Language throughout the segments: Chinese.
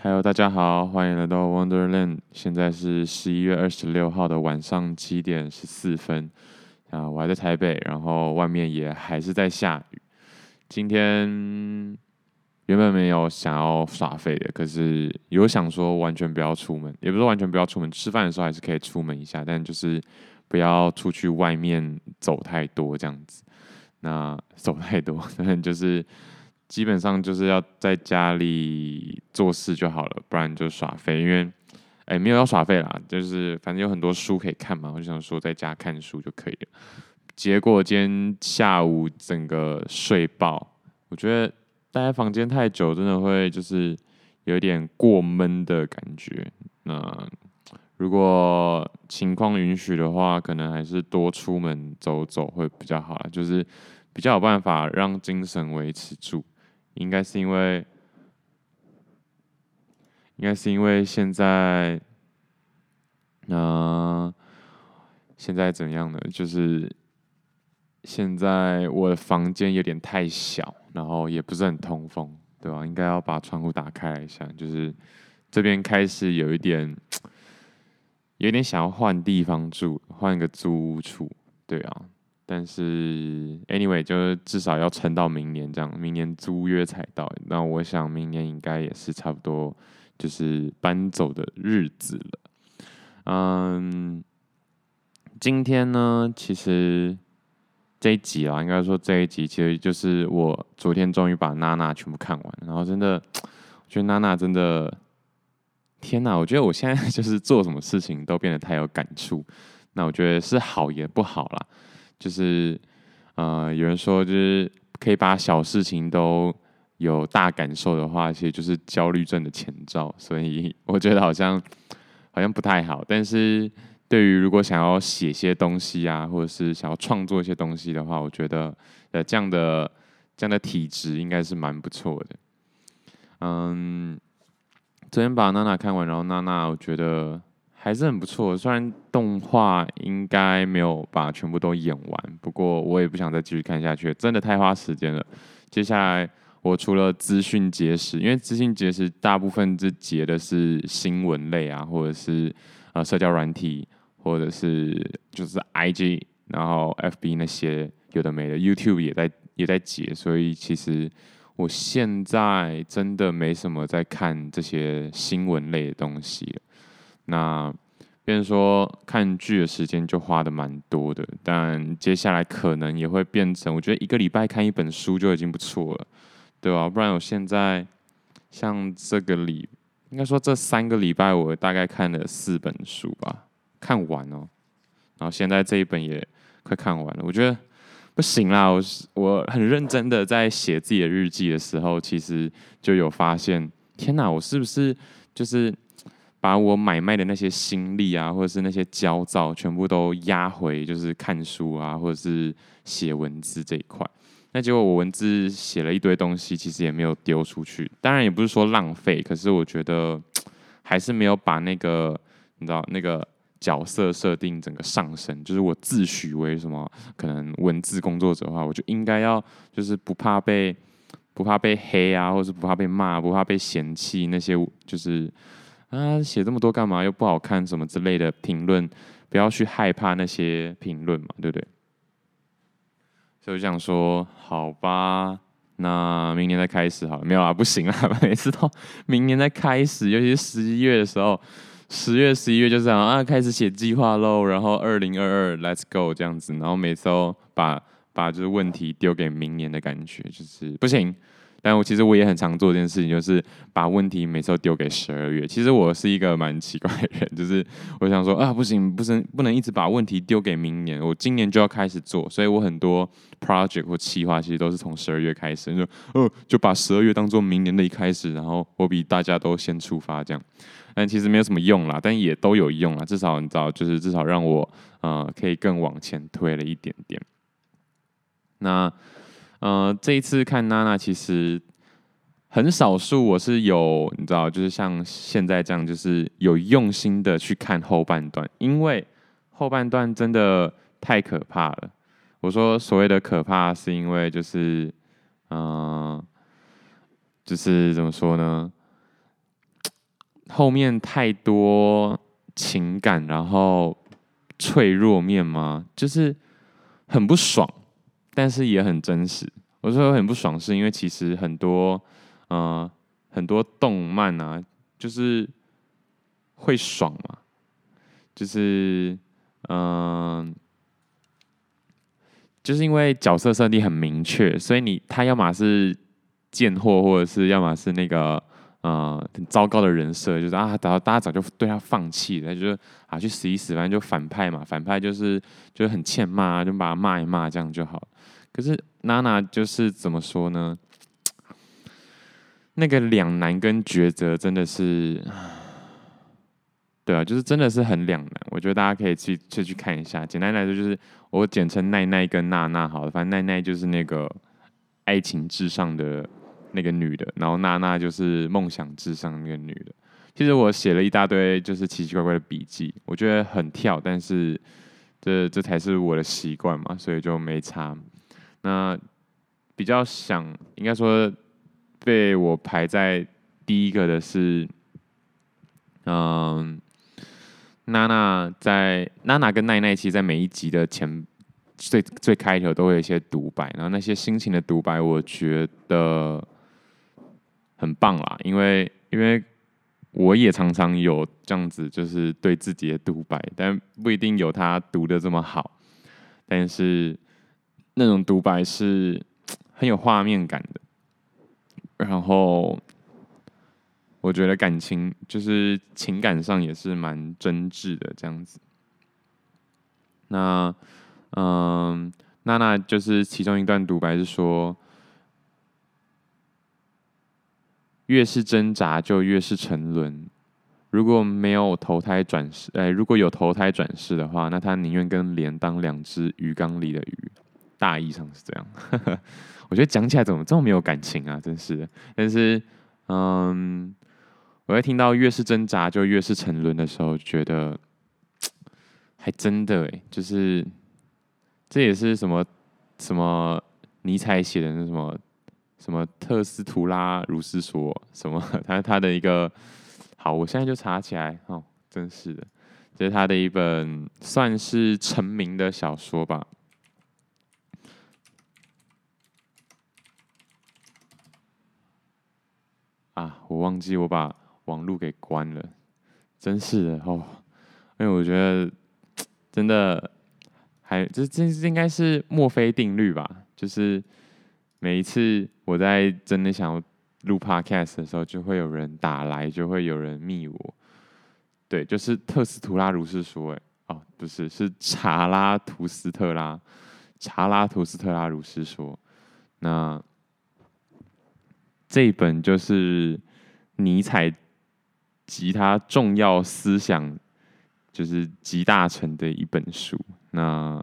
Hello，大家好，欢迎来到 Wonderland。现在是十一月二十六号的晚上七点十四分啊，我还在台北，然后外面也还是在下雨。今天原本没有想要耍废的，可是有想说完全不要出门，也不是完全不要出门，吃饭的时候还是可以出门一下，但就是不要出去外面走太多这样子。那走太多，但就是。基本上就是要在家里做事就好了，不然就耍废。因为，哎、没有要耍废啦，就是反正有很多书可以看嘛，我就想说在家看书就可以了。结果今天下午整个睡爆，我觉得待在房间太久，真的会就是有点过闷的感觉。那如果情况允许的话，可能还是多出门走走会比较好啦，就是比较有办法让精神维持住。应该是因为，应该是因为现在，呃，现在怎样呢？就是现在我的房间有点太小，然后也不是很通风，对吧？应该要把窗户打开一下。就是这边开始有一点，有点想要换地方住，换一个租屋处，对啊。但是，anyway，就是至少要撑到明年这样，明年租约才到。那我想明年应该也是差不多，就是搬走的日子了。嗯，今天呢，其实这一集啊，应该说这一集其实就是我昨天终于把娜娜全部看完，然后真的，我觉得娜娜真的，天哪！我觉得我现在 就是做什么事情都变得太有感触。那我觉得是好也不好啦。就是，呃，有人说，就是可以把小事情都有大感受的话，其实就是焦虑症的前兆。所以我觉得好像好像不太好。但是对于如果想要写些东西啊，或者是想要创作一些东西的话，我觉得呃这样的这样的体质应该是蛮不错的。嗯，昨天把娜娜看完，然后娜娜我觉得。还是很不错，虽然动画应该没有把全部都演完，不过我也不想再继续看下去，真的太花时间了。接下来我除了资讯节食，因为资讯节食大部分是截的是新闻类啊，或者是呃社交软体，或者是就是 IG，然后 FB 那些有的没的，YouTube 也在也在截，所以其实我现在真的没什么在看这些新闻类的东西了。那，变说看剧的时间就花的蛮多的，但接下来可能也会变成，我觉得一个礼拜看一本书就已经不错了，对吧？不然我现在像这个礼，应该说这三个礼拜我大概看了四本书吧，看完哦，然后现在这一本也快看完了，我觉得不行啦，我我很认真的在写自己的日记的时候，其实就有发现，天哪，我是不是就是。把我买卖的那些心力啊，或者是那些焦躁，全部都压回就是看书啊，或者是写文字这一块。那结果我文字写了一堆东西，其实也没有丢出去。当然也不是说浪费，可是我觉得 还是没有把那个你知道那个角色设定整个上升。就是我自诩为什么可能文字工作者的话，我就应该要就是不怕被不怕被黑啊，或者是不怕被骂，不怕被嫌弃那些就是。啊，写这么多干嘛？又不好看，什么之类的评论，不要去害怕那些评论嘛，对不对？所以我想说，好吧，那明年再开始好了。没有啊，不行啊，每次到明年再开始，尤其是十一月的时候，十月、十一月就这样啊，开始写计划喽。然后二零二二，Let's go 这样子，然后每次都把把就是问题丢给明年的感觉，就是不行。但我其实我也很常做这件事情，就是把问题每次都丢给十二月。其实我是一个蛮奇怪的人，就是我想说啊，不行，不行，不能一直把问题丢给明年，我今年就要开始做。所以我很多 project 或企划其实都是从十二月开始，就哦，就把十二月当做明年的一开始，然后我比大家都先出发这样。但其实没有什么用啦，但也都有用啦，至少你知道，就是至少让我呃可以更往前推了一点点。那。呃，这一次看娜娜，其实很少数我是有，你知道，就是像现在这样，就是有用心的去看后半段，因为后半段真的太可怕了。我说所谓的可怕，是因为就是，嗯、就是怎么说呢？后面太多情感，然后脆弱面吗？就是很不爽，但是也很真实。我说很不爽，是因为其实很多，呃，很多动漫啊，就是会爽嘛，就是，嗯、就是因为角色设定很明确，所以你他要么是贱货，或者是要么是那个，呃，很糟糕的人设，就是啊，早大家早就对他放弃了，就是啊去死一死，反正就反派嘛，反派就是就是很欠骂，就把他骂一骂，这样就好了。可是娜娜就是怎么说呢？那个两难跟抉择真的是，对啊，就是真的是很两难。我觉得大家可以去去去看一下。简单来说，就是我简称奈奈跟娜娜好了。反正奈奈就是那个爱情至上的那个女的，然后娜娜就是梦想至上那个女的。其实我写了一大堆就是奇奇怪怪的笔记，我觉得很跳，但是这这才是我的习惯嘛，所以就没差。那比较想，应该说被我排在第一个的是，嗯，娜娜在娜娜跟奈奈，其实在每一集的前最最开头都会有一些独白，然后那些心情的独白，我觉得很棒啦，因为因为我也常常有这样子，就是对自己的独白，但不一定有他读的这么好，但是。那种独白是很有画面感的，然后我觉得感情就是情感上也是蛮真挚的这样子。那嗯，娜娜就是其中一段独白是说，越是挣扎就越是沉沦。如果没有投胎转世，哎，如果有投胎转世的话，那他宁愿跟莲当两只鱼缸里的鱼。大意上是这样，呵呵，我觉得讲起来怎么这么没有感情啊？真是的。但是，嗯，我在听到越是挣扎就越是沉沦的时候，觉得 还真的哎，就是这也是什么什么尼采写的那什么什么特斯图拉如是说什么 他他的一个好，我现在就查起来哦，真是的，这是他的一本算是成名的小说吧。啊！我忘记我把网络给关了，真是的哦。因为我觉得真的还这这应该是墨菲定律吧？就是每一次我在真的想要录 Podcast 的时候，就会有人打来，就会有人密我。对，就是特斯图拉如是说，哎，哦，不是，是查拉图斯特拉，查拉图斯特拉如是说，那。这一本就是尼采及他重要思想就是集大成的一本书，那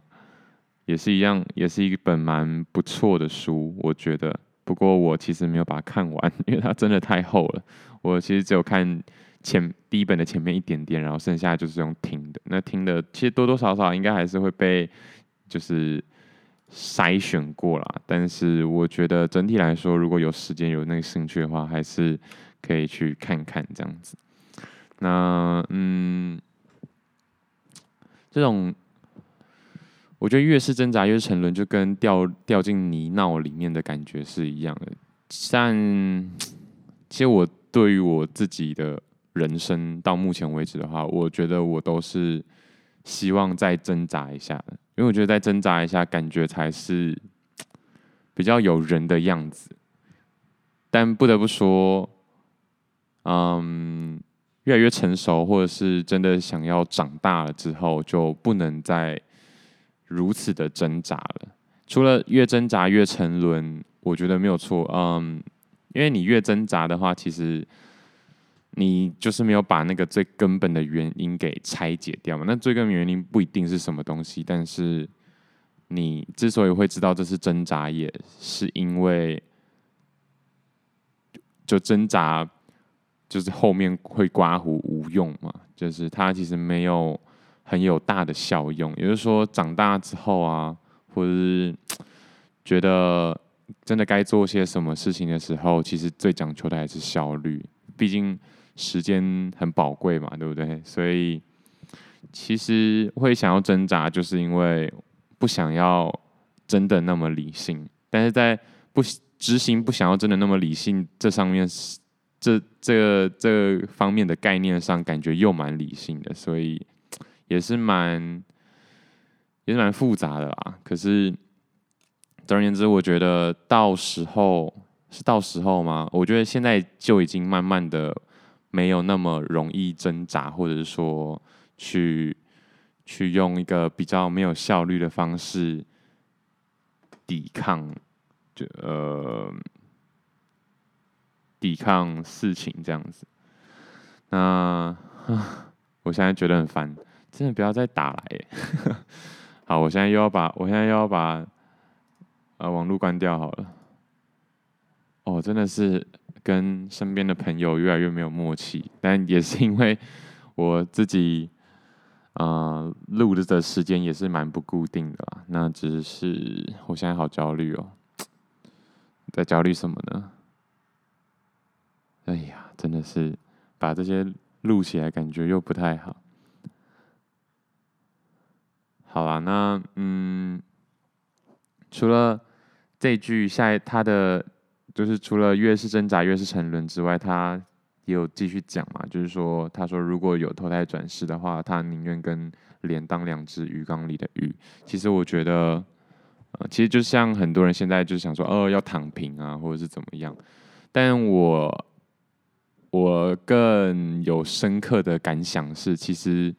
也是一样，也是一本蛮不错的书，我觉得。不过我其实没有把它看完，因为它真的太厚了。我其实只有看前第一本的前面一点点，然后剩下就是用听的。那听的其实多多少少应该还是会被就是。筛选过了，但是我觉得整体来说，如果有时间有那个兴趣的话，还是可以去看看这样子。那嗯，这种我觉得越是挣扎越沉沦，就跟掉掉进泥淖里面的感觉是一样的。但其实我对于我自己的人生到目前为止的话，我觉得我都是希望再挣扎一下的。因为我觉得再挣扎一下，感觉才是比较有人的样子。但不得不说，嗯，越来越成熟，或者是真的想要长大了之后，就不能再如此的挣扎了。除了越挣扎越沉沦，我觉得没有错。嗯，因为你越挣扎的话，其实。你就是没有把那个最根本的原因给拆解掉嘛？那最根本原因不一定是什么东西，但是你之所以会知道这是挣扎，也是因为就挣扎就是后面会刮胡无用嘛，就是它其实没有很有大的效用。也就是说，长大之后啊，或者是觉得真的该做些什么事情的时候，其实最讲求的还是效率，毕竟。时间很宝贵嘛，对不对？所以其实会想要挣扎，就是因为不想要真的那么理性，但是在不执行不想要真的那么理性这上面，这这这方面的概念上，感觉又蛮理性的，所以也是蛮也是蛮复杂的啦。可是总而言之，我觉得到时候是到时候吗？我觉得现在就已经慢慢的没有那么容易挣扎，或者是说去去用一个比较没有效率的方式抵抗。就呃，抵抗事情这样子，那 我现在觉得很烦，真的不要再打来。好，我现在又要把，我现在又要把呃网络关掉好了。哦，真的是跟身边的朋友越来越没有默契，但也是因为我自己呃录的时间也是蛮不固定的啦。那只是我现在好焦虑哦。在焦虑什么呢？哎呀，真的是把这些录起来，感觉又不太好。好啦，那嗯，除了这句下他的就是除了越是挣扎越是沉沦之外，他也有继续讲嘛，就是说他说如果有投胎转世的话，他宁愿跟莲当两只鱼缸里的鱼。其实我觉得。其实就像很多人现在就想说，哦，要躺平啊，或者是怎么样。但我我更有深刻的感想是，其实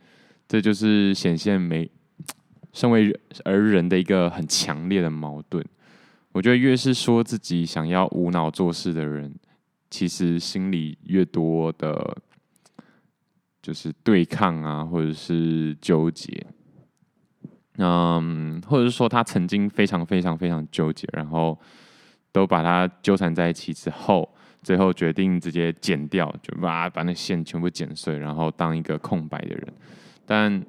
这就是显现没 身为而人的一个很强烈的矛盾。我觉得越是说自己想要无脑做事的人，其实心里越多的，就是对抗啊，或者是纠结。嗯，或者是说他曾经非常非常非常纠结，然后都把它纠缠在一起之后，最后决定直接剪掉，就把把那线全部剪碎，然后当一个空白的人。但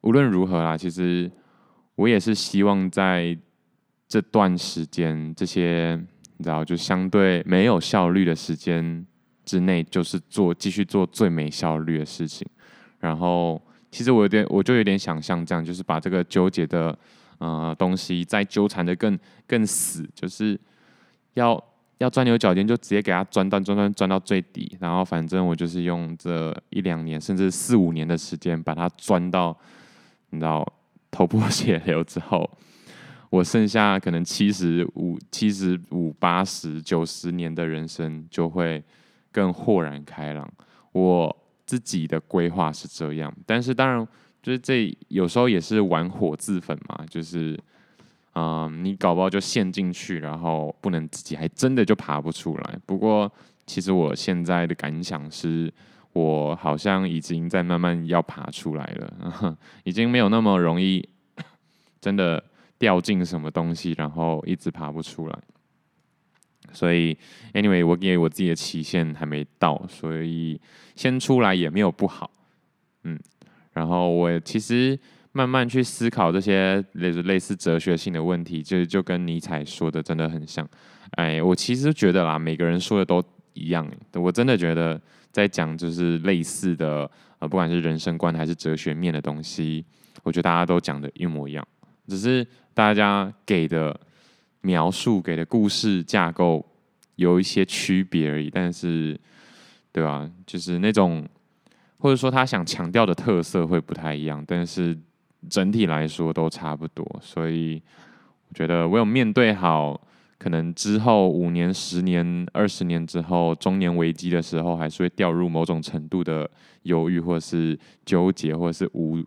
无论如何啦，其实我也是希望在这段时间，这些你知道，就相对没有效率的时间之内，就是做继续做最没效率的事情，然后。其实我有点，我就有点想像这样，就是把这个纠结的呃东西再纠缠得更更死，就是要要钻牛角尖，就直接给它钻到钻钻钻到最底，然后反正我就是用这一两年甚至四五年的时间，把它钻到你知道头破血流之后，我剩下可能七十五、七十五、八十、九十年的人生就会更豁然开朗。我。自己的规划是这样，但是当然，就是这有时候也是玩火自焚嘛，就是，嗯、你搞不好就陷进去，然后不能自己还真的就爬不出来。不过，其实我现在的感想是，我好像已经在慢慢要爬出来了，已经没有那么容易 真的掉进什么东西，然后一直爬不出来。所以，anyway，我给我自己的期限还没到，所以先出来也没有不好，嗯。然后我其实慢慢去思考这些类似类似哲学性的问题，就就跟尼采说的真的很像。哎，我其实觉得啦，每个人说的都一样。我真的觉得在讲就是类似的，呃，不管是人生观还是哲学面的东西，我觉得大家都讲的一模一样，只是大家给的。描述给的故事架构有一些区别而已，但是，对吧？就是那种，或者说他想强调的特色会不太一样，但是整体来说都差不多。所以，我觉得我有面对好，可能之后五年、十年、二十年之后中年危机的时候，还是会掉入某种程度的犹豫，或者是纠结，或者是无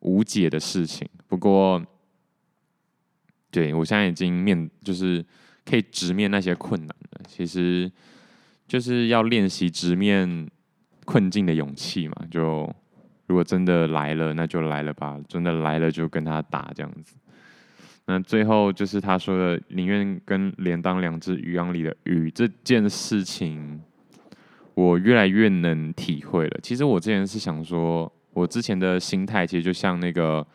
无解的事情。不过，对，我现在已经面就是可以直面那些困难了。其实就是要练习直面困境的勇气嘛。就如果真的来了，那就来了吧。真的来了就跟他打这样子。那最后就是他说的，宁愿跟莲当两只鱼缸里的鱼这件事情，我越来越能体会了。其实我之前是想说，我之前的心态其实就像那个。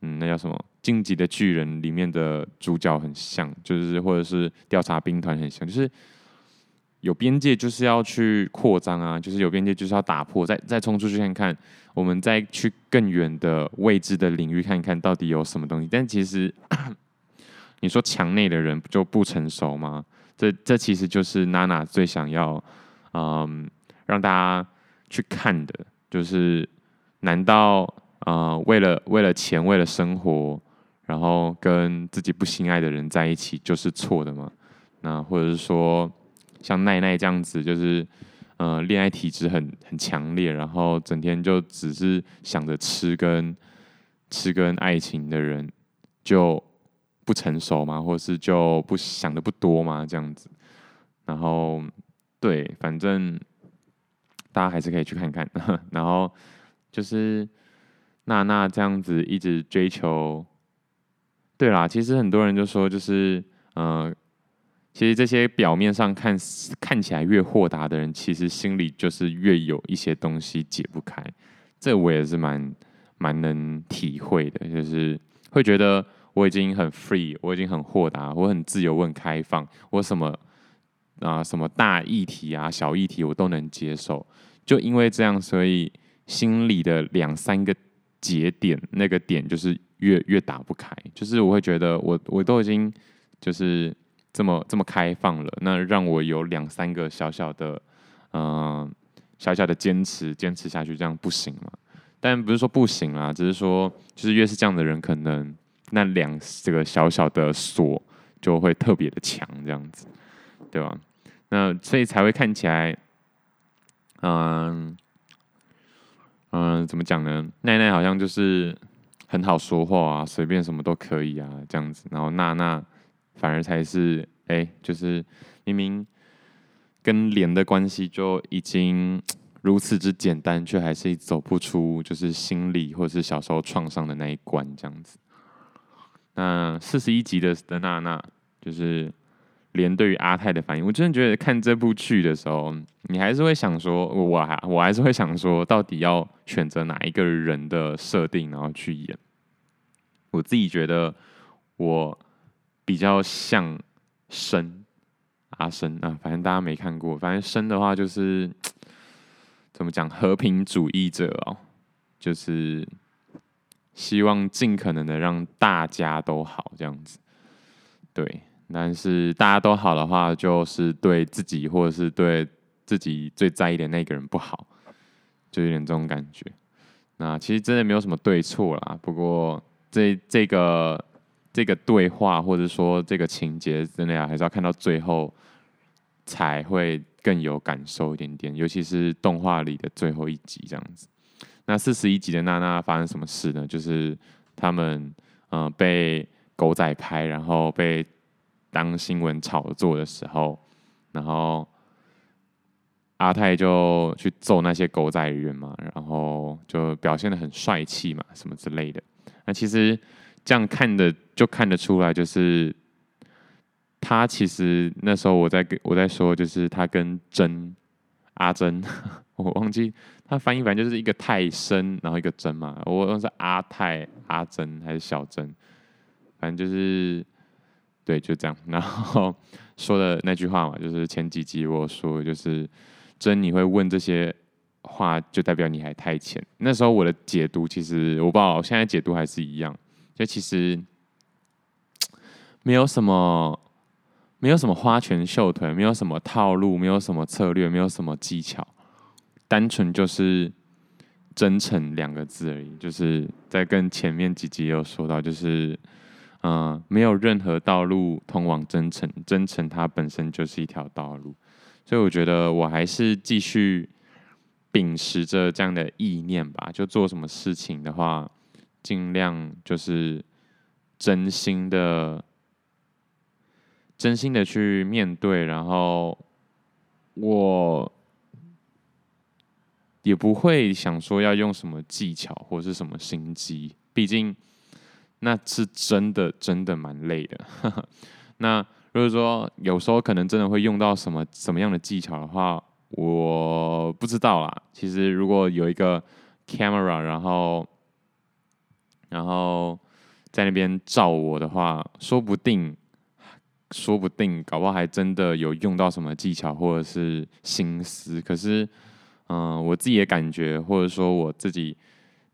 嗯，那叫什么？《进击的巨人》里面的主角很像，就是或者是调查兵团很像，就是有边界就是要去扩张啊，就是有边界就是要打破，再再冲出去看看，我们再去更远的未知的领域看看到底有什么东西。但其实 你说墙内的人不就不成熟吗？这这其实就是娜娜最想要嗯让大家去看的，就是难道呃为了为了钱为了生活，然后跟自己不心爱的人在一起就是错的吗？那或者是说？像奈奈这样子，就是，呃，恋爱体质很很强烈，然后整天就只是想着吃跟吃跟爱情的人，就不成熟吗，或是就不想的不多吗，这样子。然后，对，反正大家还是可以去看看。然后就是娜娜这样子一直追求，对啦，其实很多人就说，就是，呃。其实这些表面上看看起来越豁达的人，其实心里就是越有一些东西解不开。这我也是蛮蛮能体会的，就是会觉得我已经很 free，我已经很豁达，我很自由，我很开放，我什么啊什么大议题啊小议题我都能接受。就因为这样，所以心里的两三个节点，那个点就是越越打不开。就是我会觉得我我都已经就是。这么这么开放了，那让我有两三个小小的，嗯、小小的坚持，坚持下去，这样不行吗？但不是说不行啊，只是说，就是越是这样的人，可能那两这个小小的锁就会特别的强，这样子，对吧？那所以才会看起来，嗯、嗯、怎么讲呢？奈奈好像就是很好说话啊，随便什么都可以啊，这样子，然后娜娜。反而才是，哎、就是明明跟莲的关系就已经如此之简单，却还是走不出就是心理或者是小时候创伤的那一关这样子。那四十一集的的娜娜，就是连对于阿泰的反应，我真的觉得看这部剧的时候，你还是会想说，我还我还是会想说，到底要选择哪一个人的设定，然后去演。我自己觉得我。比较像生阿生啊，反正大家没看过。反正生的话就是怎么讲，和平主义者哦，就是希望尽可能的让大家都好这样子。对，但是大家都好的话，就是对自己或者是对自己最在意的那个人不好，就有点这种感觉。那其实真的没有什么对错啦，不过这这个。这个对话或者说这个情节，真的呀，还是要看到最后才会更有感受一点点。尤其是动画里的最后一集这样子。那四十一集的娜娜发生什么事呢？就是他们嗯、被狗仔拍，然后被当新闻炒作的时候，然后阿泰就去揍那些狗仔人嘛，然后就表现得很帅气嘛，什么之类的。那其实。这样看的就看得出来，就是他其实那时候我在跟我在说，就是他跟真阿珍，我忘记他翻译，反正就是一个泰森，然后一个真嘛，我忘是阿泰阿珍还是小珍，反正就是对，就这样。然后说的那句话嘛，就是前几集我说，就是真你会问这些话，就代表你还太浅。那时候我的解读其实我不知道，我现在解读还是一样。就其实没有什么，没有什么花拳绣腿，没有什么套路，没有什么策略，没有什么技巧，单纯就是真诚两个字而已。就是在跟前面几集有说到，就是、呃，没有任何道路通往真诚，真诚它本身就是一条道路。所以我觉得我还是继续秉持着这样的意念吧。就做什么事情的话。尽量就是真心的、真心的去面对，然后我也不会想说要用什么技巧或是什么心机，毕竟那是真的、真的蛮累的。那如果说有时候可能真的会用到什么什么样的技巧的话，我不知道啦。其实如果有一个 camera，然后然后在那边照我的话，说不定说不定搞不好还真的有用到什么技巧或者是心思。可是，嗯、我自己的感觉，或者说我自己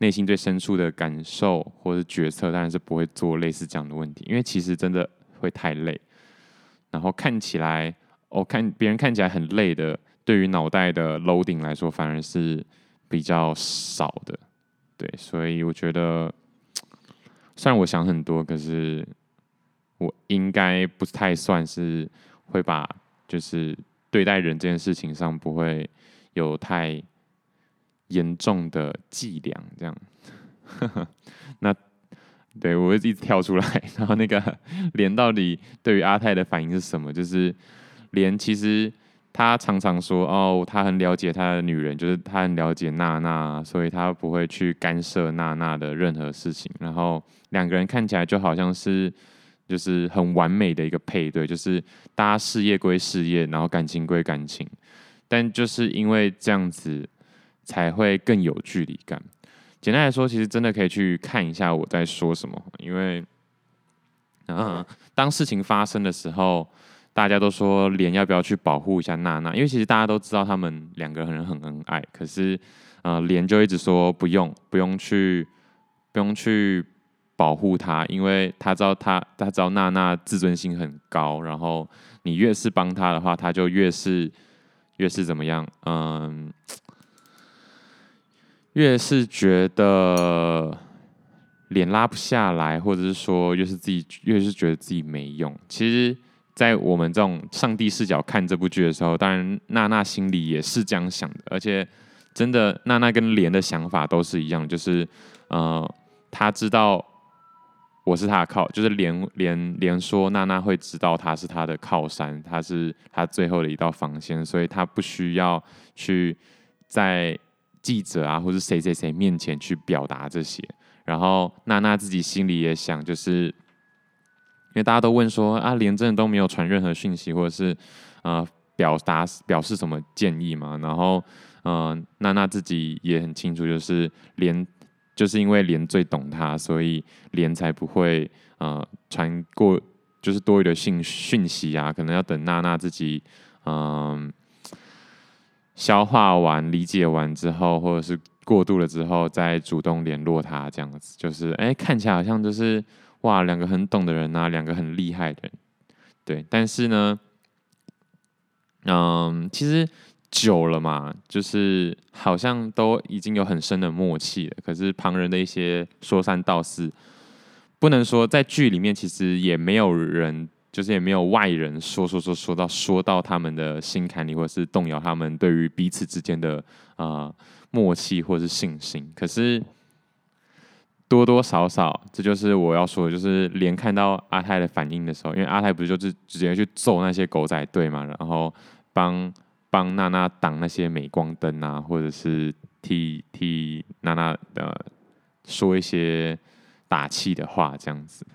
内心最深处的感受或者决策，当然是不会做类似这样的问题，因为其实真的会太累。然后看起来，哦、看别人看起来很累的，对于脑袋的 loading 来说，反而是比较少的。对，所以我觉得，虽然我想很多，可是我应该不太算是会把就是对待人这件事情上不会有太严重的伎俩这样。那。对，我会一直跳出来，然后那个连到底对于阿泰的反应是什么？就是连其实他常常说哦，他很了解他的女人，就是他很了解娜娜，所以他不会去干涉娜娜的任何事情。然后两个人看起来就好像是就是很完美的一个配对，就是大家事业归事业，然后感情归感情，但就是因为这样子才会更有距离感。简单来说，其实真的可以去看一下我在说什么，因为，嗯，当事情发生的时候，大家都说莲要不要去保护一下娜娜，因为其实大家都知道他们两个人很恩爱，可是，呃，莲就一直说不用，不用去，不用去保护她，因为他知道他，他知道娜娜自尊心很高，然后你越是帮他的话，他就越是，越是怎么样，嗯。越是觉得脸拉不下来，或者是说越是自己越是觉得自己没用。其实，在我们这种上帝视角看这部剧的时候，当然娜娜心里也是这样想的。而且，真的娜娜跟莲的想法都是一样，就是呃，他知道我是他的靠，就是莲莲莲说娜娜会知道他是他的靠山，他是他最后的一道防线，所以他不需要去在。记者啊，或是谁谁谁面前去表达这些，然后娜娜自己心里也想，就是因为大家都问说啊，连真的都没有传任何讯息，或者是呃表达表示什么建议嘛？然后嗯、娜娜自己也很清楚，就是连就是因为连最懂她，所以连才不会呃传过就是多余的讯讯息啊，可能要等娜娜自己嗯。消化完、理解完之后，或者是过度了之后，再主动联络他，这样子就是，哎、看起来好像就是哇，两个很懂的人啊，两个很厉害的人，对。但是呢，嗯，其实久了嘛，就是好像都已经有很深的默契了。可是旁人的一些说三道四，不能说在剧里面，其实也没有人。就是也没有外人说说说说到说到他们的心坎里，或者是动摇他们对于彼此之间的呃默契或者是信心。可是多多少少，这就是我要说的，就是连看到阿泰的反应的时候，因为阿泰不是就是直接去揍那些狗仔队嘛，然后帮帮娜娜挡那些镁光灯啊，或者是替替娜娜的说一些打气的话，这样子。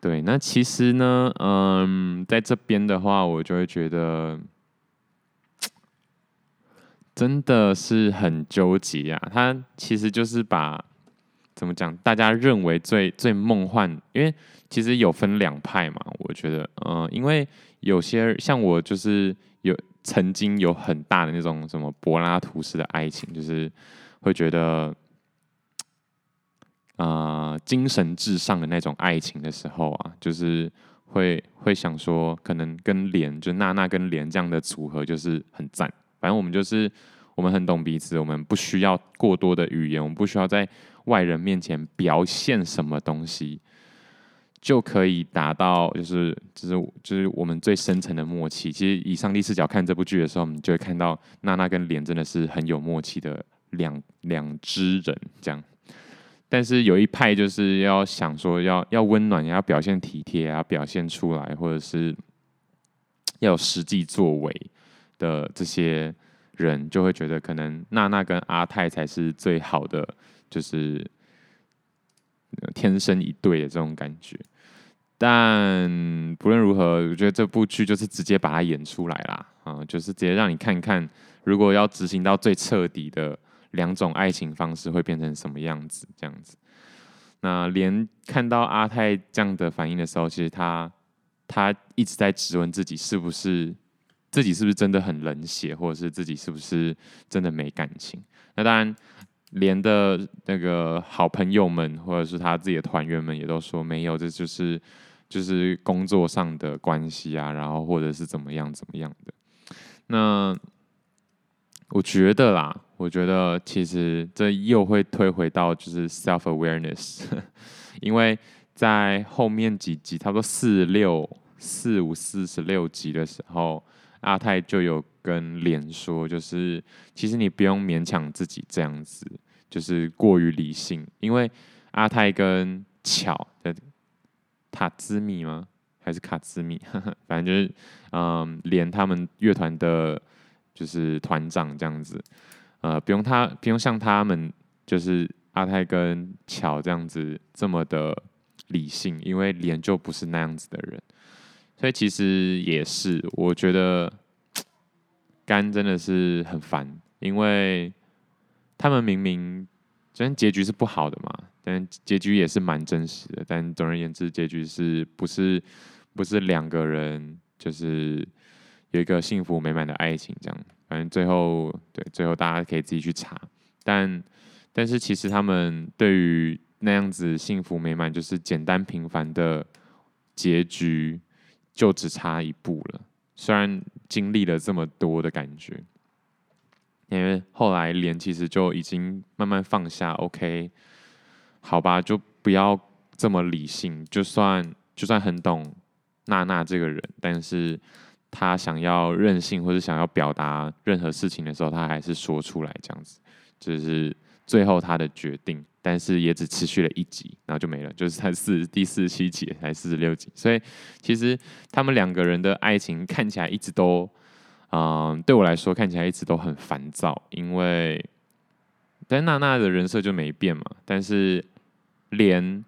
对，那其实呢，嗯，在这边的话，我就会觉得真的是很纠结啊。他其实就是把怎么讲，大家认为最最梦幻，因为其实有分两派嘛。我觉得，嗯，因为有些像我，就是有曾经有很大的那种什么柏拉图式的爱情，就是会觉得。啊、精神至上的那种爱情的时候啊，就是会会想说，可能跟莲，就娜娜跟莲这样的组合就是很赞。反正我们就是我们很懂彼此，我们不需要过多的语言，我们不需要在外人面前表现什么东西，就可以达到就是就是就是我们最深层的默契。其实以上帝视角看这部剧的时候，我们就会看到娜娜跟莲真的是很有默契的两两只人这样。但是有一派就是要想说要要温暖，也要表现体贴啊，表现出来，或者是要有实际作为的这些人，就会觉得可能娜娜跟阿泰才是最好的，就是天生一对的这种感觉。但不论如何，我觉得这部剧就是直接把它演出来啦，啊，就是直接让你看看，如果要执行到最彻底的。两种爱情方式会变成什么样子？这样子，那连看到阿泰这样的反应的时候，其实他他一直在质问自己是不是自己是不是真的很冷血，或者是自己是不是真的没感情。那当然，连的那个好朋友们或者是他自己的团员们也都说没有，这就是就是工作上的关系啊，然后或者是怎么样怎么样的。那我觉得啦，我觉得其实这又会推回到就是 self awareness，因为在后面几集，差不多四六四五四十六集的时候，阿泰就有跟莲说，就是其实你不用勉强自己这样子，就是过于理性，因为阿泰跟巧的塔兹米吗？还是卡兹米？反正就是嗯，连他们乐团的。就是团长这样子，呃，不用他，不用像他们，就是阿泰跟乔这样子这么的理性，因为莲就不是那样子的人，所以其实也是，我觉得 干真的是很烦，因为他们明明虽然结局是不好的嘛，但结局也是蛮真实的，但总而言之，结局是不是不是两个人就是。有一个幸福美满的爱情，这样，反正最后对，最后大家可以自己去查。但但是其实他们对于那样子幸福美满，就是简单平凡的结局，就只差一步了。虽然经历了这么多的感觉，因为后来莲其实就已经慢慢放下。OK，好吧，就不要这么理性。就算就算很懂娜娜这个人，但是。他想要任性或者想要表达任何事情的时候，他还是说出来这样子，这是最后他的决定。但是也只持续了一集，然后就没了，就是才四第四十七集还是四十六集。所以其实他们两个人的爱情看起来一直都，嗯，对我来说看起来一直都很烦躁，因为但娜娜的人设就没变嘛，但是连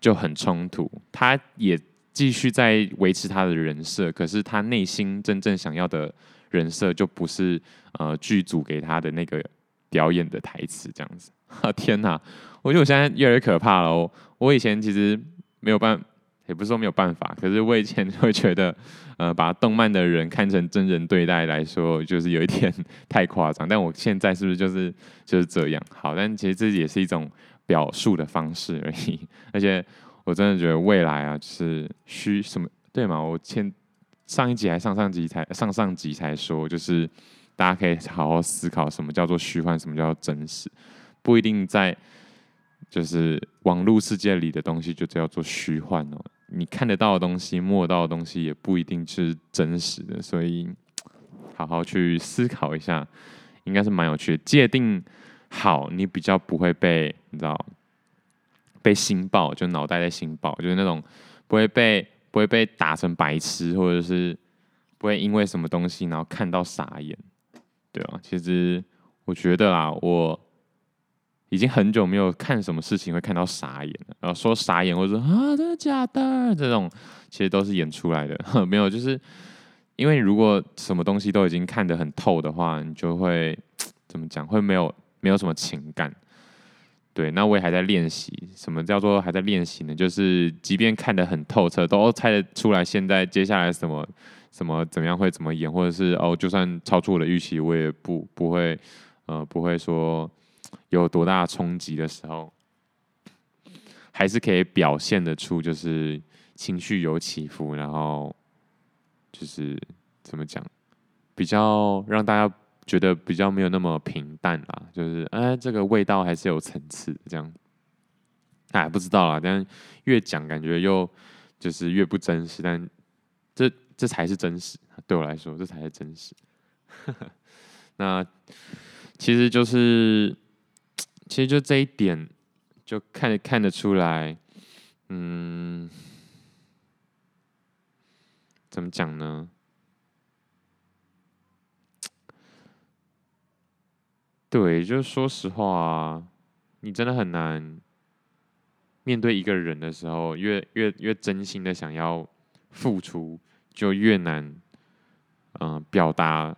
就很冲突，他也。继续在维持他的人设，可是他内心真正想要的人设就不是呃剧组给他的那个表演的台词这样子。啊天哪！我觉得我现在越来越可怕了哦。我以前其实没有办，也不是说没有办法，可是我以前会觉得，呃，把动漫的人看成真人对待来说，就是有一点太夸张。但我现在是不是就是就是这样？好，但其实这也是一种表述的方式而已，而且。我真的觉得未来啊，就是虚什么对吗？我前上一集还上上集才上上集才说，就是大家可以好好思考什么叫做虚幻，什么叫做真实，不一定在就是网络世界里的东西就叫做虚幻哦。你看得到的东西、摸得到的东西，也不一定是真实的。所以好好去思考一下，应该是蛮有趣的。界定好，你比较不会被你知道。被心爆，就脑袋在心爆，就是那种不会被不会被打成白痴，或者是不会因为什么东西然后看到傻眼，对啊，其实我觉得啊，我已经很久没有看什么事情会看到傻眼了。然后说傻眼，或者说啊真的假的这种，其实都是演出来的。没有，就是因为如果什么东西都已经看得很透的话，你就会 怎么讲？会没有没有什么情感。对，那我也还在练习。什么叫做还在练习呢？就是即便看得很透彻，都猜得出来现在接下来什么什么怎么样会怎么演，或者是哦，就算超出我的预期，我也不不会呃不会说有多大冲击的时候，还是可以表现得出，就是情绪有起伏，然后就是怎么讲，比较让大家。觉得比较没有那么平淡啦，就是哎，这个味道还是有层次这样。哎，不知道啦，但越讲感觉又就是越不真实，但这这才是真实，对我来说这才是真实。那其实就是，其实就这一点就看看得出来，嗯，怎么讲呢？对，就是说实话啊，你真的很难面对一个人的时候，越越越真心的想要付出，就越难，嗯、表达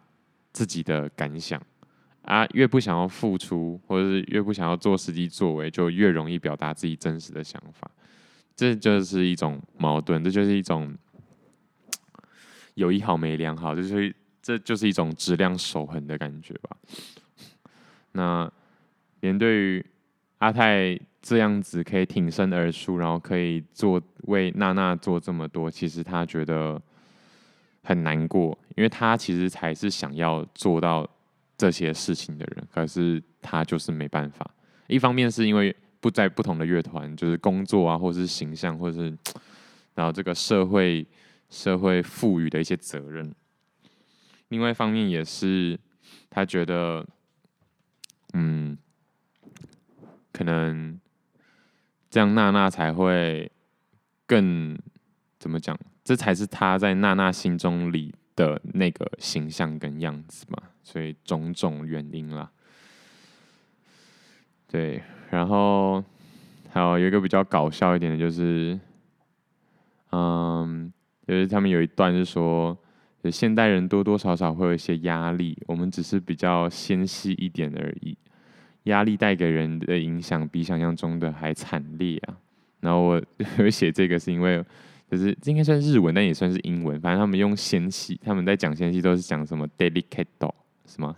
自己的感想啊。越不想要付出，或者是越不想要做实际作为，就越容易表达自己真实的想法。这就是一种矛盾，这就是一种有一好没两好，就是这就是一种质量守恒的感觉吧。那连对于阿泰这样子可以挺身而出，然后可以做为娜娜做这么多，其实他觉得很难过，因为他其实才是想要做到这些事情的人，可是他就是没办法。一方面是因为不在不同的乐团，就是工作啊，或者是形象，或者是然后这个社会社会赋予的一些责任。另外一方面也是他觉得，嗯，可能这样娜娜才会更怎么讲？这才是他在娜娜心中里的那个形象跟样子嘛。所以种种原因啦。对，然后还有有一个比较搞笑一点的，就是，嗯，就是他们有一段是说，现代人多多少少会有一些压力，我们只是比较纤细一点而已。压力带给人的影响比想象中的还惨烈啊！然后我 写这个是因为，就是应该算日文，但也算是英文。反正他们用纤细，他们在讲纤细都是讲什么 delicate，是吗？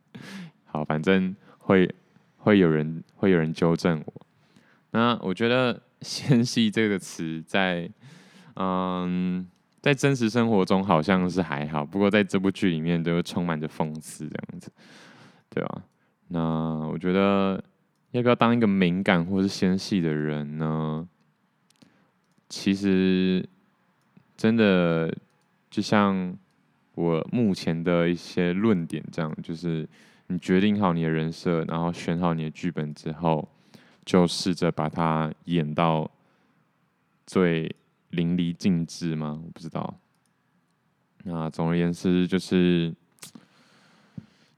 好，反正会。会有人会有人纠正我，那我觉得 “纤细”这个词在嗯，在真实生活中好像是还好，不过在这部剧里面都充满着讽刺这样子，对吧？那我觉得要不要当一个敏感或是纤细的人呢？其实真的就像我目前的一些论点这样，就是。你决定好你的人设，然后选好你的剧本之后，就试着把它演到最淋漓尽致吗？我不知道。那总而言之，就是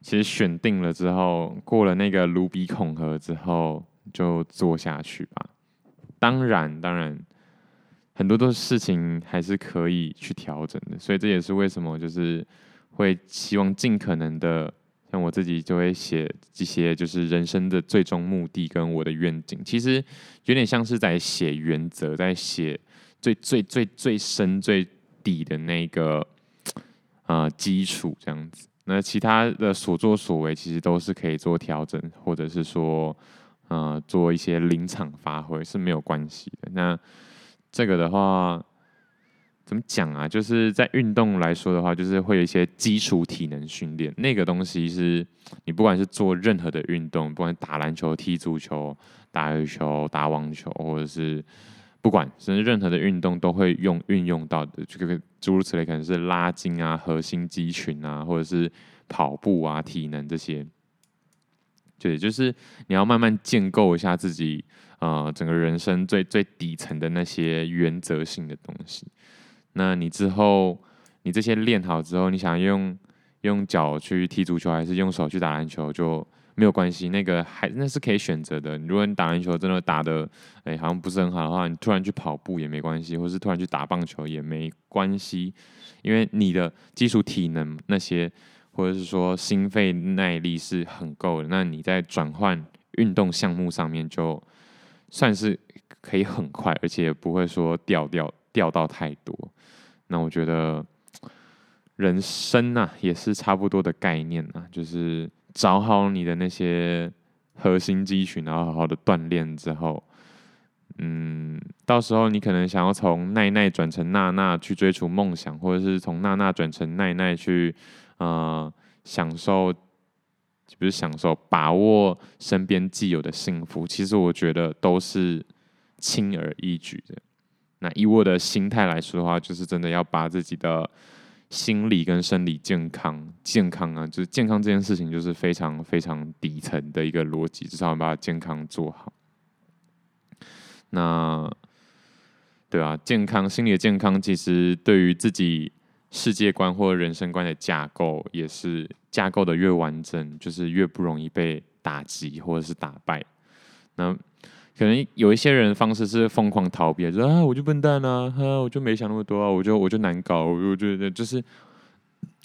其实选定了之后，过了那个卢比孔河之后，就做下去吧。当然，当然，很多的事情还是可以去调整的。所以这也是为什么，就是会希望尽可能的。像我自己就会写这些，就是人生的最终目的跟我的愿景，其实有点像是在写原则，在写最最最最深最底的那个啊、基础这样子。那其他的所作所为，其实都是可以做调整，或者是说呃做一些临场发挥是没有关系的。那这个的话。怎么讲啊？就是在运动来说的话，就是会有一些基础体能训练。那个东西是你不管是做任何的运动，不管打篮球、踢足球、打羽球、打网球，或者是不管甚至任何的运动，都会用运用到的。这个诸如此类，可能是拉筋啊、核心肌群啊，或者是跑步啊、体能这些。对，就是你要慢慢建构一下自己，呃，整个人生最最底层的那些原则性的东西。那你之后，你这些练好之后，你想用用脚去踢足球，还是用手去打篮球，就没有关系。那个还那是可以选择的。如果你打篮球真的打得哎、好像不是很好的话，你突然去跑步也没关系，或是突然去打棒球也没关系，因为你的基础体能那些，或者是说心肺耐力是很够的。那你在转换运动项目上面，就算是可以很快，而且也不会说掉掉掉到太多。那我觉得人生呐、啊，也是差不多的概念、啊，就是找好你的那些核心肌群，然后好好的锻炼之后，嗯，到时候你可能想要从奈奈转成娜娜去追逐梦想，或者是从娜娜转成奈奈去，呃，享受，不是享受，把握身边既有的幸福，其实我觉得都是轻而易举的。那以我的心态来说的话，就是真的要把自己的心理跟生理健康、健康啊，就是健康这件事情，就是非常非常底层的一个逻辑，至少要把健康做好。那对啊，健康心理的健康，其实对于自己世界观或人生观的架构，也是架构的越完整，就是越不容易被打击或者是打败。那。可能有一些人方式是疯狂逃避，说啊，我就笨蛋啊，哈，我就没想那么多啊，我就我就难搞，我就觉得就是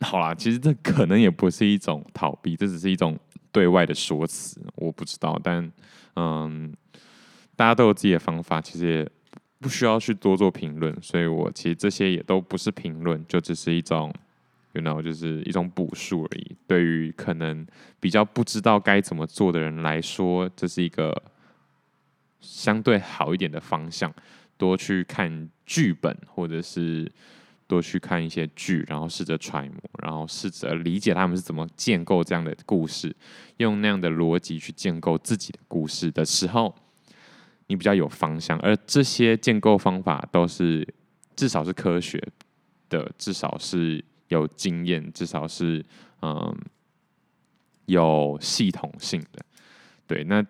好啦。其实这可能也不是一种逃避，这只是一种对外的说辞，我不知道。但嗯，大家都有自己的方法，其实也不需要去多做评论，所以我其实这些也都不是评论，就只是一种，you know，就是一种补述而已。对于可能比较不知道该怎么做的人来说，这是一个相对好一点的方向。多去看剧本，或者是多去看一些剧，然后试着揣摩，然后试着理解他们是怎么建构这样的故事，用那样的逻辑去建构自己的故事的时候。你比较有方向，而这些建构方法都是至少是科学的，至少是有经验，至少是嗯有系统性的。对，那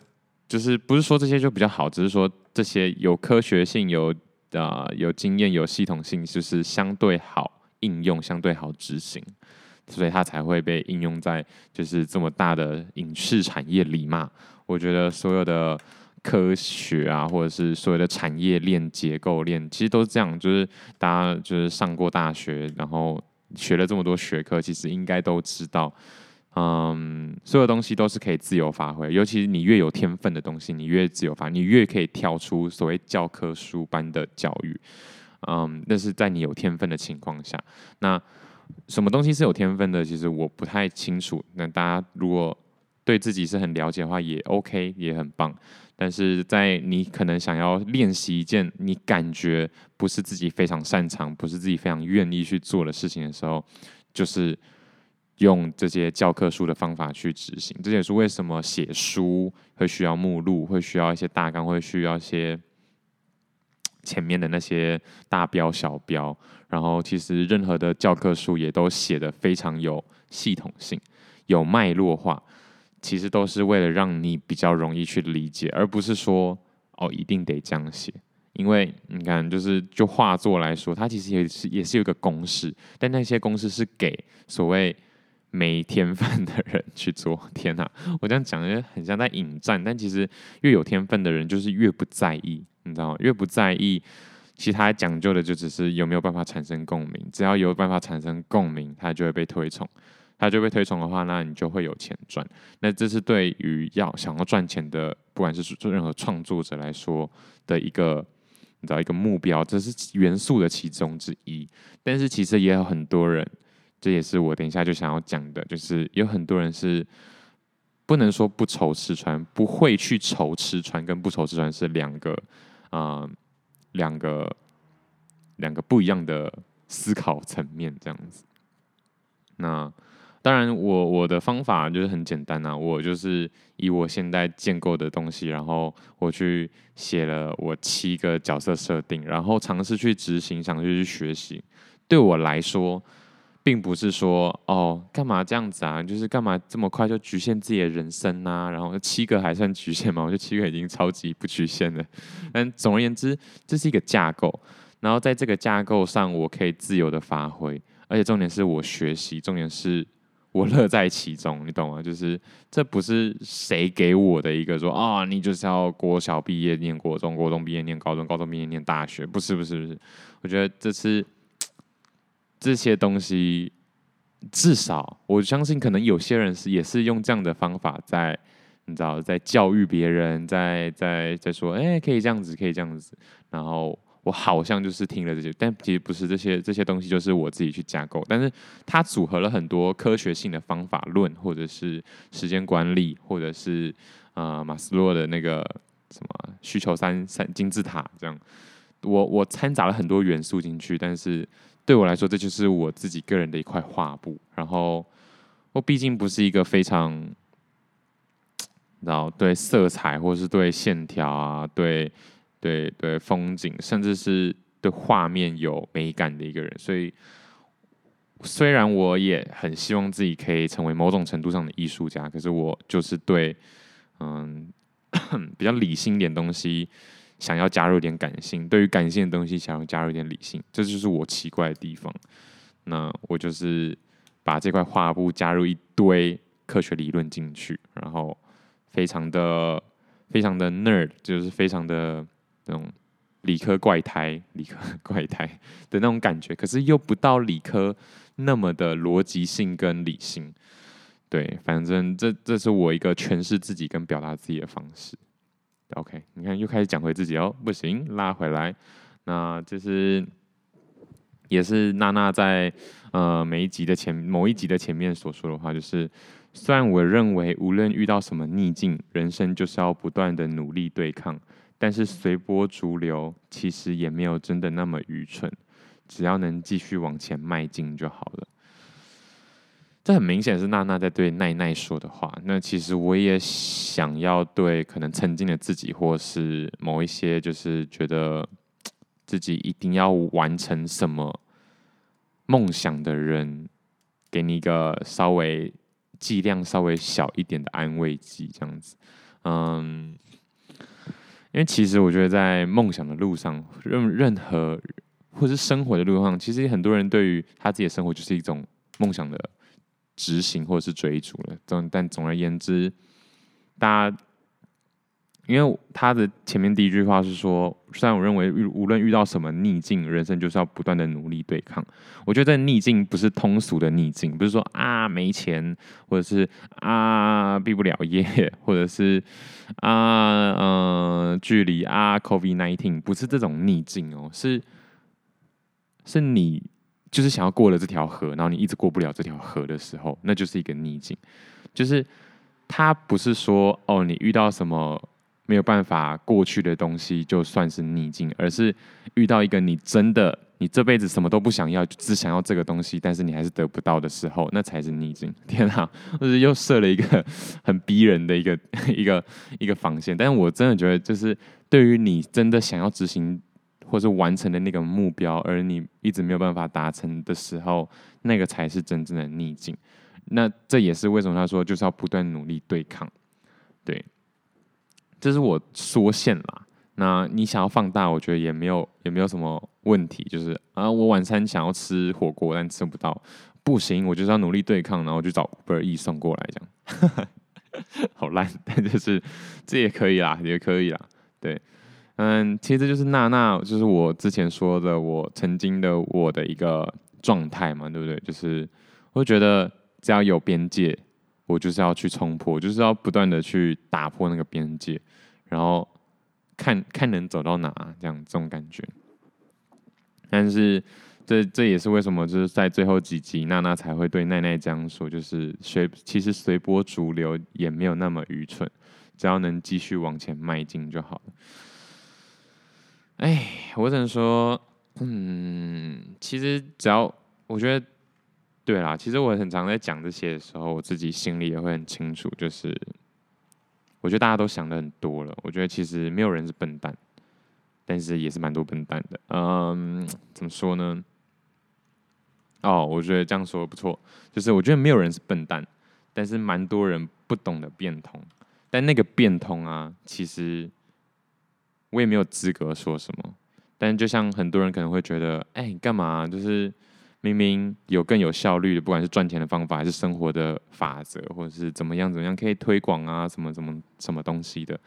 就是不是说这些就比较好，只是说这些有科学性、有啊、有经验、有系统性，就是相对好应用、相对好执行，所以它才会被应用在就是这么大的影视产业里嘛。我觉得所有的。科学啊，或者是所有的产业链、结构链，其实都是这样。就是大家就是上过大学，然后学了这么多学科，其实应该都知道，嗯，所有东西都是可以自由发挥。尤其是你越有天分的东西，你越自由发，你越可以跳出所谓教科书般的教育。嗯，那是在你有天分的情况下。那什么东西是有天分的？其实我不太清楚。那大家如果对自己是很了解的话，也 OK，也很棒。但是在你可能想要练习一件你感觉不是自己非常擅长、不是自己非常愿意去做的事情的时候，就是用这些教科书的方法去执行。这也是为什么写书会需要目录，会需要一些大纲，会需要一些前面的那些大标小标。然后，其实任何的教科书也都写得非常有系统性、有脉络化。其实都是为了让你比较容易去理解，而不是说哦一定得这样写。因为你看，就是就画作来说，它其实也是也是有一个公式，但那些公式是给所谓没天分的人去做。天哪，我这样讲就很像在引战，但其实越有天分的人就是越不在意，你知道吗？越不在意，其他讲究的就只是有没有办法产生共鸣，只要有办法产生共鸣，他就会被推崇。他就被推崇的话，那你就会有钱赚。那这是对于要想要赚钱的，不管是做任何创作者来说的一个，你知道一个目标，这是元素的其中之一。但是其实也有很多人，这也是我等一下就想要讲的，就是有很多人是不能说不愁吃穿，不会去愁吃穿，跟不愁吃穿是两个啊，两个两个不一样的思考层面，这样子。那。当然我，我我的方法就是很简单啊，我就是以我现在建构的东西，然后我去写了我七个角色设定，然后尝试去执行，尝试去学习。对我来说，并不是说哦，干嘛这样子啊？就是干嘛这么快就局限自己的人生啊？然后七个还算局限吗？我觉得七个已经超级不局限了。但总而言之，这是一个架构，然后在这个架构上，我可以自由的发挥，而且重点是我学习，重点是。我乐在其中，你懂吗？就是这不是谁给我的一个说啊，你就是要国小毕业念国中，国中毕业念高中，高中毕业念大学，不是不是不是。我觉得这次这些东西，至少我相信，可能有些人是也是用这样的方法在，你知道，在教育别人，在在在说，哎，可以这样子，可以这样子，然后。我好像就是听了这些，但其实不是这些这些东西，就是我自己去架构。但是它组合了很多科学性的方法论，或者是时间管理，或者是啊、呃、马斯洛的那个什么需求三三金字塔这样。我我掺杂了很多元素进去，但是对我来说，这就是我自己个人的一块画布。然后我毕竟不是一个非常，然后对色彩或是对线条啊，对。对对，风景甚至是对画面有美感的一个人，所以虽然我也很希望自己可以成为某种程度上的艺术家，可是我就是对嗯 比较理性一点东西想要加入点感性，对于感性的东西想要加入一点理性，这就是我奇怪的地方。那我就是把这块画布加入一堆科学理论进去，然后非常的非常的 nerd，就是非常的。那种理科怪胎、理科怪胎的那种感觉，可是又不到理科那么的逻辑性跟理性。对，反正这这是我一个诠释自己跟表达自己的方式。OK，你看又开始讲回自己哦，不行，拉回来。那就是也是娜娜在呃每一集的前某一集的前面所说的话，就是虽然我认为无论遇到什么逆境，人生就是要不断的努力对抗，但是随波逐流其实也没有真的那么愚蠢，只要能继续往前迈进就好了。这很明显是娜娜在对奈奈说的话。那其实我也想要对可能曾经的自己，或是某一些就是觉得自己一定要完成什么梦想的人，给你一个稍微剂量稍微小一点的安慰剂，这样子。嗯，因为其实我觉得在梦想的路上，任任何或是生活的路上，其实很多人对于他自己的生活就是一种梦想的。执行或者是追逐了，总但总而言之，大家，因为他的前面第一句话是说，虽然我认为无论遇到什么逆境，人生就是要不断的努力对抗。我觉得逆境不是通俗的逆境，不是说啊没钱，或者是啊毕不了业，或者是啊嗯、距离啊 covid nineteen 不是这种逆境哦，是是你。就是想要过了这条河，然后你一直过不了这条河的时候，那就是一个逆境。就是他不是说哦，你遇到什么没有办法过去的东西就算是逆境，而是遇到一个你真的你这辈子什么都不想要，只想要这个东西，但是你还是得不到的时候，那才是逆境。天啊，就是又设了一个很逼人的一个 一个一个防线。但是我真的觉得，就是对于你真的想要执行。或是完成的那个目标，而你一直没有办法达成的时候，那个才是真正的逆境。那这也是为什么他说就是要不断努力对抗。对，这是我缩限啦。那你想要放大，我觉得也没有也没有什么问题。就是啊，我晚餐想要吃火锅，但吃不到，不行，我就是要努力对抗，然后就找 Uber 送过来，这样。好烂，但就是这也可以啦，也可以啦，对。嗯，其实就是娜娜，就是我之前说的，我曾经的我的一个状态嘛，对不对？就是我觉得只要有边界，我就是要去冲破，就是要不断的去打破那个边界，然后看看能走到哪，这样这种感觉。但是这这也是为什么，就是在最后几集，娜娜才会对奈奈这样说，就是随其实随波逐流也没有那么愚蠢，只要能继续往前迈进就好了。哎，我只能说，嗯，其实只要我觉得，对啦，其实我很常在讲这些的时候，我自己心里也会很清楚，就是我觉得大家都想的很多了。我觉得其实没有人是笨蛋，但是也是蛮多笨蛋的。嗯，怎么说呢？哦，我觉得这样说不错，就是我觉得没有人是笨蛋，但是蛮多人不懂得变通。但那个变通啊，其实。我也没有资格说什么，但就像很多人可能会觉得，哎、你干嘛？就是明明有更有效率的，不管是赚钱的方法，还是生活的法则，或者是怎么样怎么样可以推广啊，什么什么什么东西的。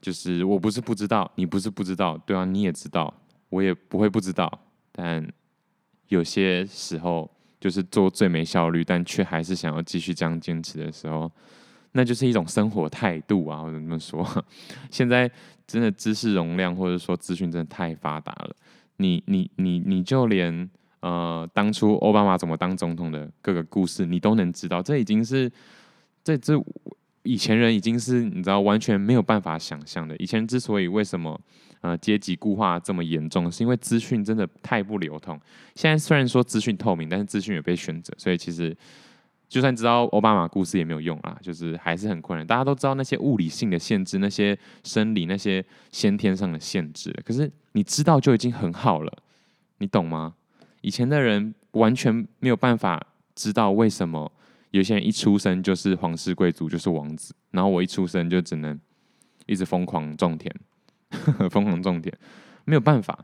就是我不是不知道，你不是不知道，对啊，你也知道，我也不会不知道。但有些时候，就是做最没效率，但却还是想要继续这样坚持的时候。那就是一种生活态度啊，或者怎么说？现在真的知识容量或者说资讯真的太发达了，你你你你就连呃当初奥巴马怎么当总统的各个故事你都能知道，这已经是这这以前人已经是你知道完全没有办法想象的。以前之所以为什么呃阶级固化这么严重，是因为资讯真的太不流通。现在虽然说资讯透明，但是资讯也被选择，所以其实。就算知道奥巴马故事也没有用啊，就是还是很困难。大家都知道那些物理性的限制，那些生理、那些先天上的限制，可是你知道就已经很好了，你懂吗？以前的人完全没有办法知道为什么有些人一出生就是皇室贵族，就是王子，然后我一出生就只能一直疯狂种田，疯狂种田，没有办法。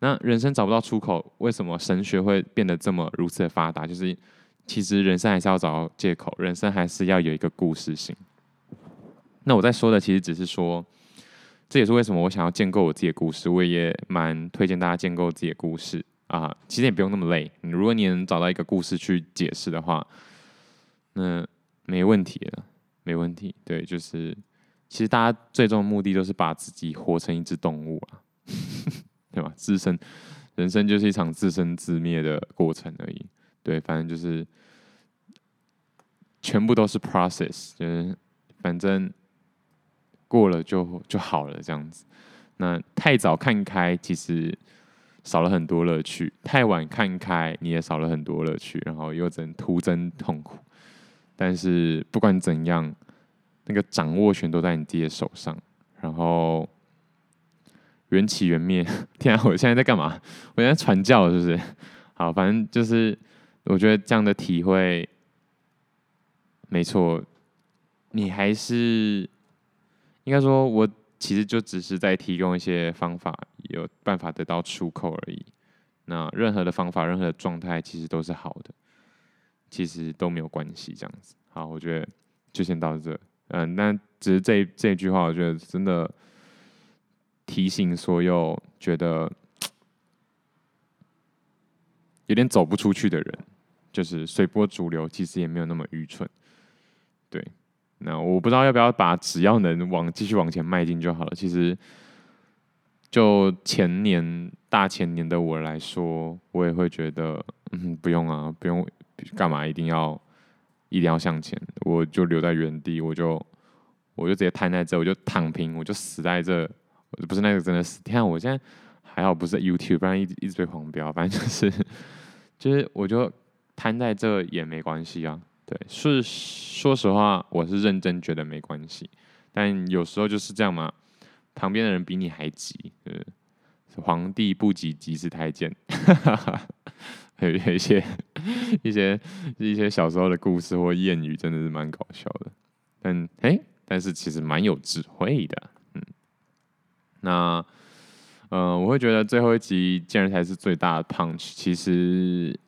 那人生找不到出口，为什么神学会变得这么如此的发达？就是。其实人生还是要找借口，人生还是要有一个故事性。那我在说的其实只是说，这也是为什么我想要建构我自己的故事。我也蛮推荐大家建构自己的故事啊，其实也不用那么累。如果你能找到一个故事去解释的话，那没问题了，没问题。对，就是其实大家最终的目的都是把自己活成一只动物啊，对吧？自身，人生就是一场自生自灭的过程而已。对，反正就是全部都是 process，就是反正过了就就好了这样子。那太早看开，其实少了很多乐趣；太晚看开，你也少了很多乐趣，然后又增徒增痛苦。但是不管怎样，那个掌握权都在你自己的手上。然后缘起缘灭，天啊！我现在在干嘛？我现在传教是不是？好，反正就是我觉得这样的体会，没错。你还是应该说，我其实就只是在提供一些方法，有办法得到出口而已。那任何的方法，任何的状态，其实都是好的。其实都没有关系，这样子。好，我觉得就先到这。嗯，那只是这这句话，我觉得真的提醒所有觉得有点走不出去的人，就是随波逐流，其实也没有那么愚蠢。对，那我不知道要不要把只要能往继续往前迈进就好了。其实就前年大前年的我来说，我也会觉得，嗯，不用啊，不用。干嘛一定要一定要向前？我就留在原地，我就我就直接瘫在这，我就躺平，我就死在这。不是那个真的死。你看我现在还好，不是 YouTube，不然一直一直被黄标。反正就是就是，我就瘫在这也没关系啊。对，是说实话，我是认真觉得没关系。但有时候就是这样嘛，旁边的人比你还急。就是皇帝不急急死太监。有一些一些一些小时候的故事或谚语，真的是蛮搞笑的。但哎、但是其实蛮有智慧的。嗯，那呃，我会觉得最后一集竟然才是最大的 punch。其实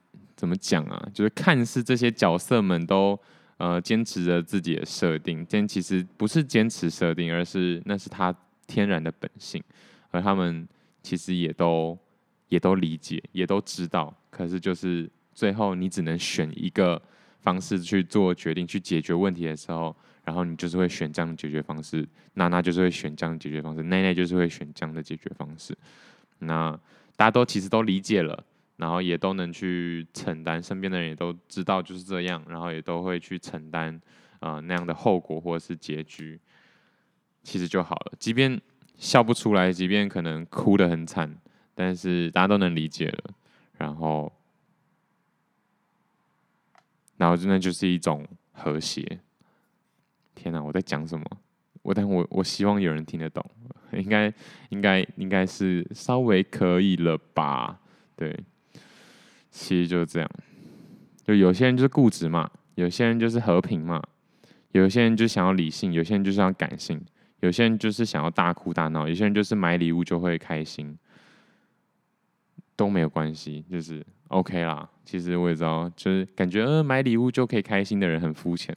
怎么讲啊？就是看似这些角色们都呃坚持着自己的设定，但其实不是坚持设定，而是那是他天然的本性，而他们其实也都。也都理解，也都知道，可是就是最后你只能选一个方式去做决定，去解决问题的时候，然后你就是会选这样的解决方式，娜娜就是会选这样的解决方式，奈奈就是会选这样的解决方式。那大家都其实都理解了，然后也都能去承担，身边的人也都知道就是这样，然后也都会去承担啊、那样的后果或者是结局，其实就好了。即便笑不出来，即便可能哭得很惨。但是大家都能理解了，然后，然后真的就是一种和谐。天哪，我在讲什么？我但我我希望有人听得懂，应该应该应该是稍微可以了吧？对，其实就是这样。就有些人就是固执嘛，有些人就是和平嘛，有些人就想要理性，有些人就是要感性，有些人就是想要大哭大闹，有些人就是买礼物就会开心。都没有关系，就是 OK 啦。其实我也知道，就是感觉呃买礼物就可以开心的人很肤浅。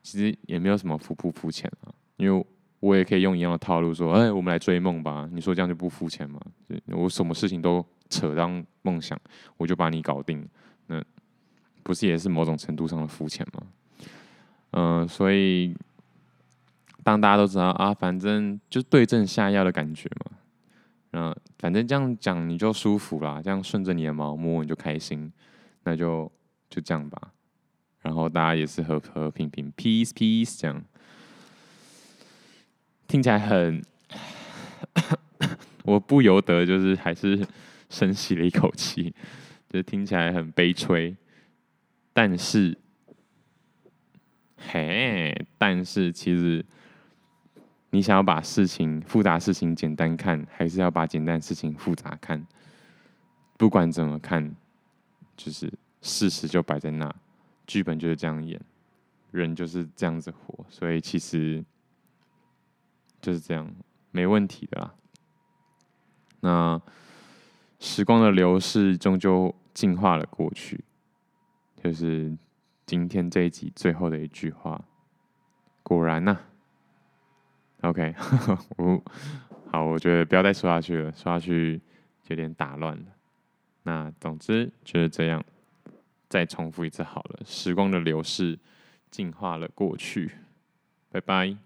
其实也没有什么肤不肤浅啊，因为我也可以用一样的套路说，哎，我们来追梦吧。你说这样就不肤浅吗？我什么事情都扯当梦想，我就把你搞定，那不是也是某种程度上的肤浅吗？嗯、所以当大家都知道啊，反正就对症下药的感觉嘛。嗯，反正这样讲你就舒服啦，这样顺着你的毛摸你就开心，那就就这样吧。然后大家也是和和平平，peace peace，这样听起来很，我不由得就是还是深吸了一口气，就听起来很悲催。但是，嘿，但是其实。你想要把事情复杂事情简单看，还是要把简单事情复杂看？不管怎么看，就是事实就摆在那，剧本就是这样演，人就是这样子活，所以其实就是这样，没问题的啦。那时光的流逝终究净化了过去，就是今天这一集最后的一句话。果然呐、OK，我好，我觉得不要再说下去了，说下去有点打乱了。那总之就是这样，再重复一次好了。时光的流逝，净化了过去。拜拜。